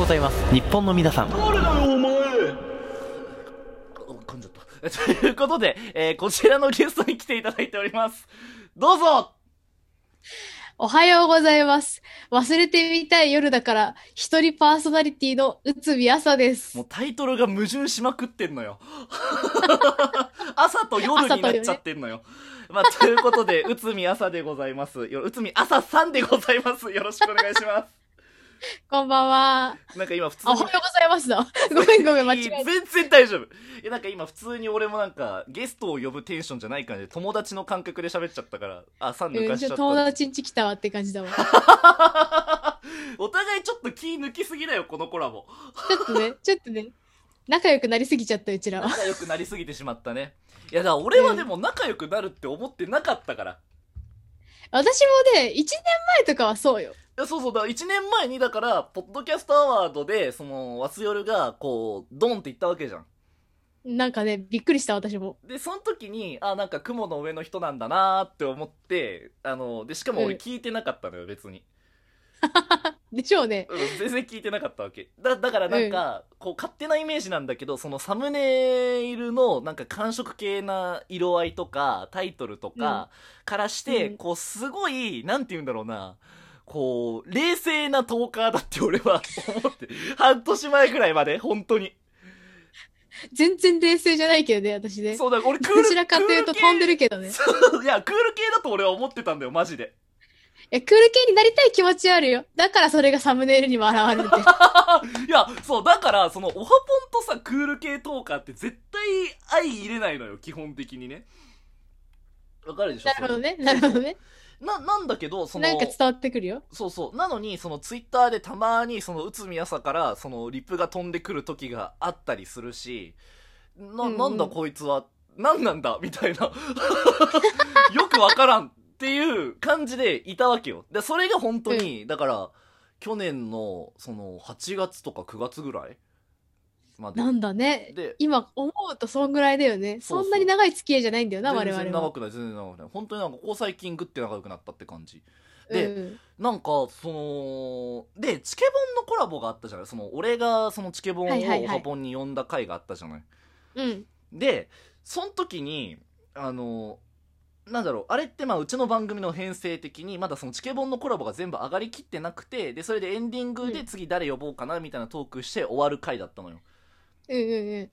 ございます日本の皆さん誰だよお前噛んじゃった。ということで、えーこちらのゲストに来ていただいております。どうぞおはようございます。忘れてみたい夜だから、一人パーソナリティの内海朝ですもう。タイトルが矛盾しまくってんのよ。朝と夜になっちゃってんのよ。まあ、ということで、内海朝でございます。よ内海朝さんでございます。よろしくお願いしま こんばんは。す。なんか今普通あおはようございますだ。ごめんごめん、間違えた。全然大丈夫。いや、なんか今普通に俺もなんか、ゲストを呼ぶテンションじゃない感じで、友達の感覚で喋っちゃったから、あ、さん抜うん、かしちゃった。友達ん家来たわって感じだわ。ちお互いちょっと気抜きすぎだよ、このコラボ。ょっとね、ちょっとね、仲良くなりすぎちゃった、うちらは。仲良くなりすぎてしまったね。いや、だ俺はでも仲良くなるって思ってなかったから。私もね、1年前とかはそうよ。いや、そうそう、だから1年前に、だから、ポッドキャストアワードで、その、ワスヨルが、こう、ドンって言ったわけじゃん。なんかね、びっくりした、私も。で、その時に、あ、なんか雲の上の人なんだなーって思って、あの、で、しかも俺うん聞いてなかったのよ、別に。でしょうね。うん、全然聞いてなかったわけ。だ、だからなんか、こう、勝手なイメージなんだけど、そのサムネイルの、なんか感触系な色合いとか、タイトルとか、からして、うんこう、すごい、なんて言うんだろうな、こう、冷静なトーカーだって俺は思って、半年前ぐらいまで、本当に。全然冷静じゃないけどね、私ね。そうだ、俺クール、どちらかというと飛んでるけどね。いや、クール系だと俺は思ってたんだよ、マジで。や、クール系になりたい気持ちはあるよ。だからそれがサムネイルにも現れて。いや、そう、だから、その、オハポンとさ、クール系トーカーって絶対相入れないのよ、基本的にね。わかるでしょなるほどね。なるほどね。な、なんだけど、その、なんか伝わってくるよ。そうそう。なのに、そのツイッターでたまに、その、内海朝から、その、リプが飛んでくる時があったりするし、な、うんうんなんだこいつは、なんなんだみたいな。よくわからんっていう感じでいたわけよ。で、それが本当に、だから、去年の、その、8月とか9月ぐらいまで。なんだね。で、今思うとそんぐらいだよね。そうそうそんなに長い付き合いじゃないんだよな、我全然々は。長くない、全然長くない。本当になんか、ここ最近グッて仲良くなったって感じ。でうんなんか、その、で、チケボンのコラボがあったじゃない？その、俺がそのチケボンをはいはいはいオハポンに呼んだ回があったじゃない、うん。で、その時に、あの、なんだろう、あれってまあうちの番組の編成的に、まだそのチケボンのコラボが全部上がりきってなくて、で、それでエンディングでうん次誰呼ぼうかなみたいなトークして終わる回だったのよ。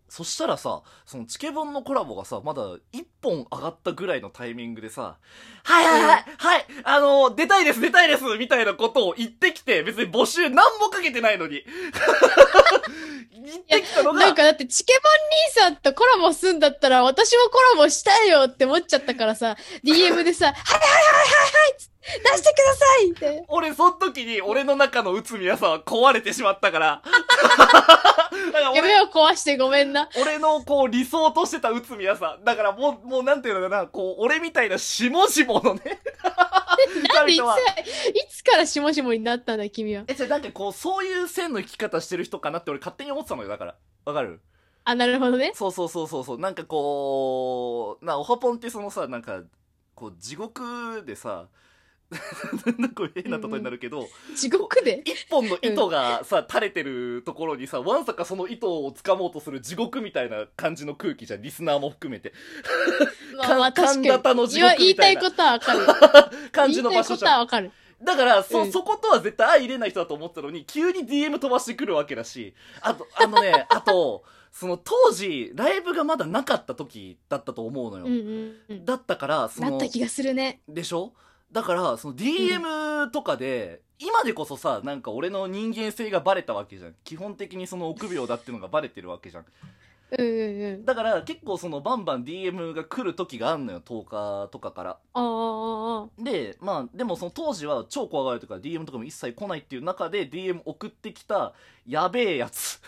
そしたらさ、そのチケボンのコラボがさ、まだ1本上がったぐらいのタイミングでさ、はいはいはい、はい、あの出たいです、出たいです、みたいなことを言ってきて、別に募集何もかけてないのに。言ってきたのが、なんかだって、チケボン兄さんとコラボすんだったら、私もコラボしたいよって思っちゃったからさ、DM でさ、はいはいはいはいはい出してくださいって。俺その時に俺の中の内海さんは壊れてしまったから。だから俺夢を壊してごめんな。俺のこう理想としてた内海さん。だからもう、もうなんていうのかな、こう、俺みたいな下々のね。なんでいついつからしもしもになったんだ、君は？え、じゃあなんかこう、そういう線の生き方してる人かなって俺勝手に思ってたのよ、だから。わかる？あ、なるほどね。そうそうそうそうそう。なんかこう、な、オハポンってそのさ、なんか、こう、地獄でさ、なんか変な例えになるけど、地獄で？一本の糸がさ、垂れてるところにさ、わんさかその糸を掴もうとする地獄みたいな感じの空気じゃん、リスナーも含めて。まあまあ確かに。地獄言いたみたいことはわかる。感じの場所じゃん。かる。だから、そ、うんそことは絶対相入れない人だと思ってたのに、急に DM 飛ばしてくるわけだし、あと、あのね、あと、その当時、ライブがまだなかった時だったと思うのよ。うんうんうん。だったから、その、なった気がするね。でしょ？だから、その DM とかで、今でこそさ、なんか俺の人間性がバレたわけじゃん。基本的にその臆病だっていうのがバレてるわけじゃん。うん。だから結構そのバンバン DM が来る時があんのよ、10日とかから。ああ、ああ、で、まあ、でもその当時は超怖がられてから DM とかも一切来ないっていう中で DM 送ってきたやべえやつ。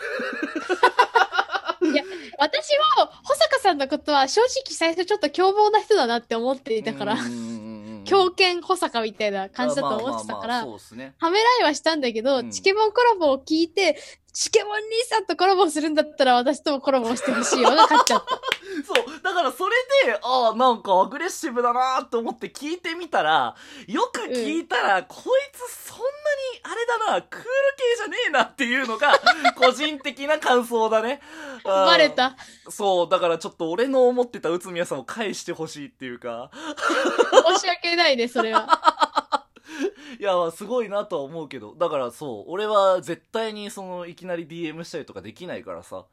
私も、保坂さんのことは正直最初ちょっと凶暴な人だなって思っていたから狂犬保坂みたいな感じだと思ってたから。はめらいはしたんだけど、うんチケボンコラボを聞いて、チケボン兄さんとコラボするんだったら私ともコラボしてほしいわが勝っちゃった。そう。だからそれで、ああ、なんかアグレッシブだなーって思って聞いてみたら、よく聞いたら、こいつそんなにあれだな、クール系じゃねえなっていうのが、個人的な感想だね。バレた。そう、だからちょっと俺の思ってた内海さんを返してほしいっていうか、申し訳ないね、それは。いや、すごいなとは思うけど、だからそう、俺は絶対にその、いきなり DM したりとかできないからさ、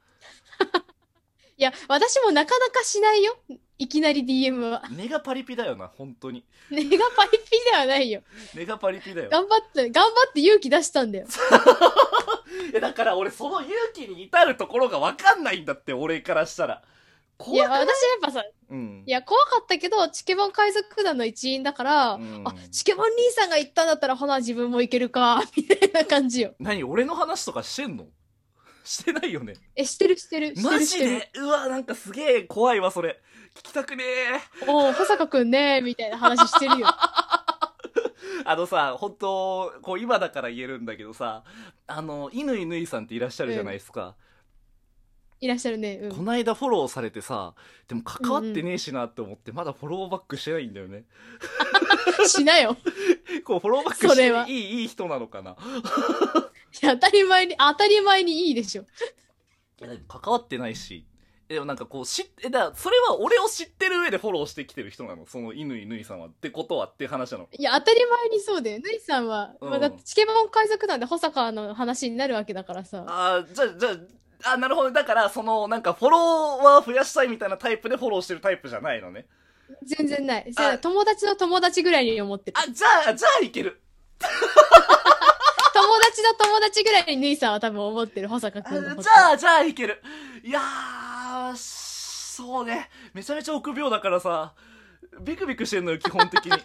いや、私もなかなかしないよ。いきなり DM は。ネガパリピだよな、本当に。ネガパリピではないよ。ネガパリピだよ。頑張って、頑張って勇気出したんだよ。いや、だから俺その勇気に至るところがわかんないんだって、俺からしたら。いや、私やっぱさ、うんい。や、怖かったけど、チケボン海賊団の一員だから、うんあ、チケボン兄さんが言ったんだったら、ほな、自分もいけるか、みたいな感じよ。何俺の話とかしてんの？してないよね。え、してるしてる。マジ。で？うわ、なんかすげえ怖いわ、それ。聞きたくねえ。おう、保坂くんね、みたいな話してるよ。あのさ、本当こう今だから言えるんだけどさ、あの、犬犬いさんっていらっしゃるじゃないですか。いらっしゃるね。うん。こないだフォローされてさ、でも関わってねえしなって思って、まだフォローバックしてないんだよね。しなよ。こう、フォローバックしていい、いい人なのかな。当たり前に、当たり前にいいでしょ。関わってないし。えでもなんかこう、し、え、だからそれは俺を知ってる上でフォローしてきてる人なの？その犬犬いさんは。ってことは？って話なの？いや、当たり前にそうだよ。ぬいさんは、うんまあ、だってチケボン海賊団で保坂の話になるわけだからさ。ああ、じゃあ、じゃあ、あなるほど。だから、その、なんか、フォロワー増やしたいみたいなタイプでフォローしてるタイプじゃないのね？全然ない。じゃあ、友達の友達ぐらいに思ってる。あ、じゃあ、じゃあいける。友達の友達ぐらいにぬいさんは多分思ってる、保坂あくんのこと。じゃあ、じゃあいける。いやー、そうね。めちゃめちゃ臆病だからさ、ビクビクしてんのよ、基本的に。フォ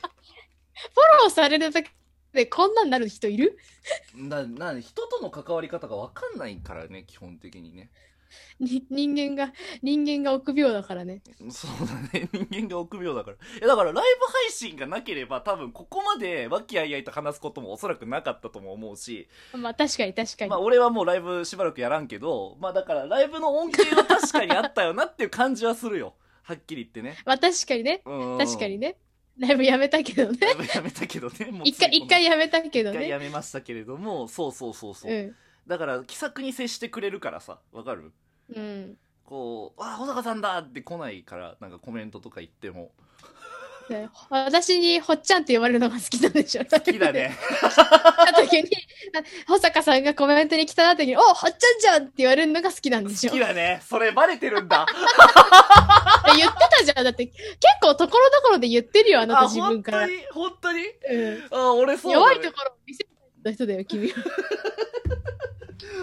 ローされるだけでこんなんなる人いる？な、な、人との関わり方がわかんないからね、基本的にね。に人間が、人間が臆病だからね。そうだね。人間が臆病だから。いや、だからライブ配信がなければ多分ここまで和気あいあいと話すこともおそらくなかったとも思うし、まあ確かに確かに。まあ俺はもうライブしばらくやらんけど、まあだからライブの恩恵は確かにあったよなっていう感じはするよ。はっきり言ってね。まあ確かにね。うん確かに。ね。ライブやめたけどね。ライブやめたけどね。一回、一回やめたけど一回やね。めましたけれども、そうそうそうそう。うん。だから気さくに接してくれるからさ、わかる？うん。こう、あ、小坂さんだって来ないから、なんかコメントとか言っても。ね私にほっちゃんって呼ばれるのが好きなんでしょ？好きだ。ね。た時に、あ保坂さんがコメントに来た時に、おほっちゃんじゃんって言われるのが好きなんでしょ？好きだね。それバレてるんだ。え言ってたじゃん。だって、結構ところどころで言ってるよ、あなた自分から。本当に？本当に？うん。あ、俺そうだ、ね。弱いところを見せた人だよ、君は。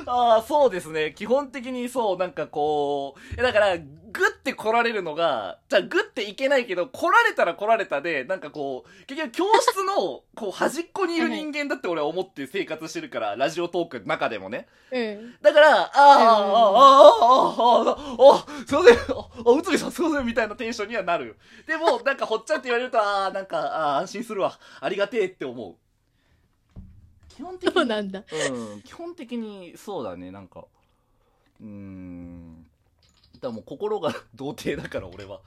ああ、そうですね。基本的にそう、なんかこう、えだから、グッて来られるのが、じゃあグッていけないけど、来られたら来られたで、なんかこう、結局教室の、こう、端っこにいる人間だって俺は思って生活してるから、ラジオトークの中でもね。うん。だから、ああ、ああ、ああ、ああ、ああ、すいません、あ、あ内海さんすいません、みたいなテンションにはなるよ。でも、なんか、ほっちゃんって言われると、ああ、なんか、ああ、安心するわ。ありがてえって思う。基本的に。そうなんだ。うん、基本的にそうだね、なんか。うーん。だもう心が童貞だから、俺は。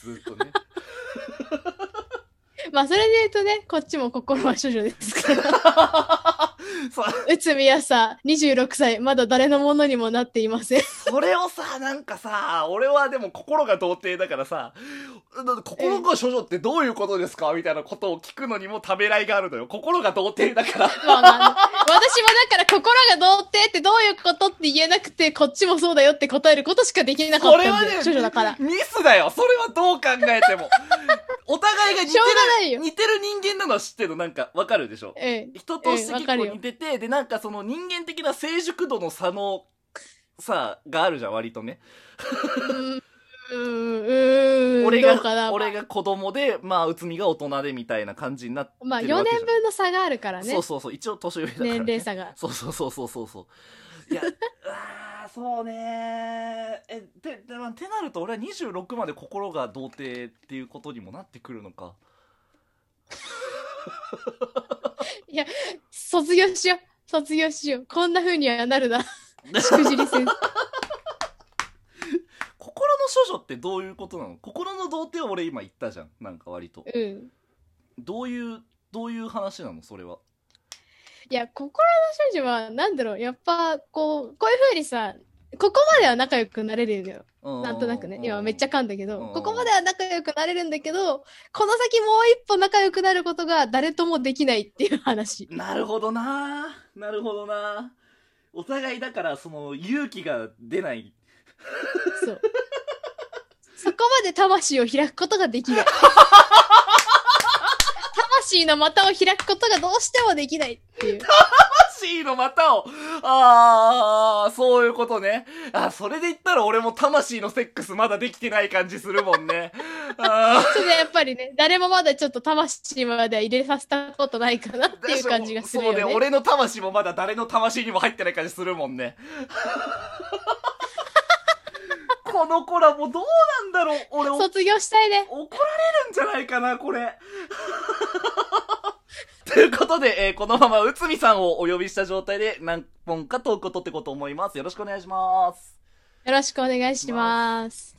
ずっとね。まあ、それで言うとね、こっちも心は処女ですから。さ、内海はさ、26歳、まだ誰のものにもなっていません。それをさ、なんかさ、俺はでも心が童貞だからさ、心が処女ってどういうことですか？みたいなことを聞くのにもためらいがあるのよ。心が童貞だから。まあまあ、私もだから心が童貞ってどういうことって言えなくて、こっちもそうだよって答えることしかできなかったん。これはね、処女だから。ミスだよ。それはどう考えても。お互いが似てる、よ似てる人間なのは知ってるの？なんか、わかるでしょ？ええ。人として結構似てて、で、なんかその人間的な成熟度の差の、さ、があるじゃん、割とね。うーん、うーん、俺どうかな。が、俺が子供で、まあ、内海が大人でみたいな感じになってるまあ、わけじゃん。4年分の差があるからねそう。そうそう、一応年上だから、ね。年齢差が。そうそうそうそうそうそう。いや、あーそうねえ、で、で、まあ、ってなると俺は26まで心が童貞っていうことにもなってくるのか。卒業しよう。卒業しよう。こんな風にはなるな。しくじり先生。心の処女ってどういうことなの？心の童貞は俺今言ったじゃん。なんか割と。うん。どういう、どういう話なの？それは。いや、心の少女は、なんだろう、やっぱ、こう、こういう風にさ、ここまでは仲良くなれるのよ。なんとなくね。今めっちゃ噛んだけど、うんここまでは仲良くなれるんだけど、この先もう一歩仲良くなることが誰ともできないっていう話。なるほどななるほどなお互いだから、その、勇気が出ない。そう。そこまで魂を開くことができない。魂の股を開くことがどうしてもできないっていう。魂の股を、あー、そういうことね。あ、それで言ったら俺も魂のセックスまだできてない感じするもんね。あそれでやっぱりね、誰もまだちょっと魂までは入れさせたことないかなっていう感じがするよね。そうね、俺の魂もまだ誰の魂にも入ってない感じするもんね。このコラボどうなんだろう俺、卒業したいね。れるんじゃないかな、これ。ということで、えーこのまま内海さんをお呼びした状態で何本かトークを取っていこうと思います。よろしくお願いします。よろしくお願いします。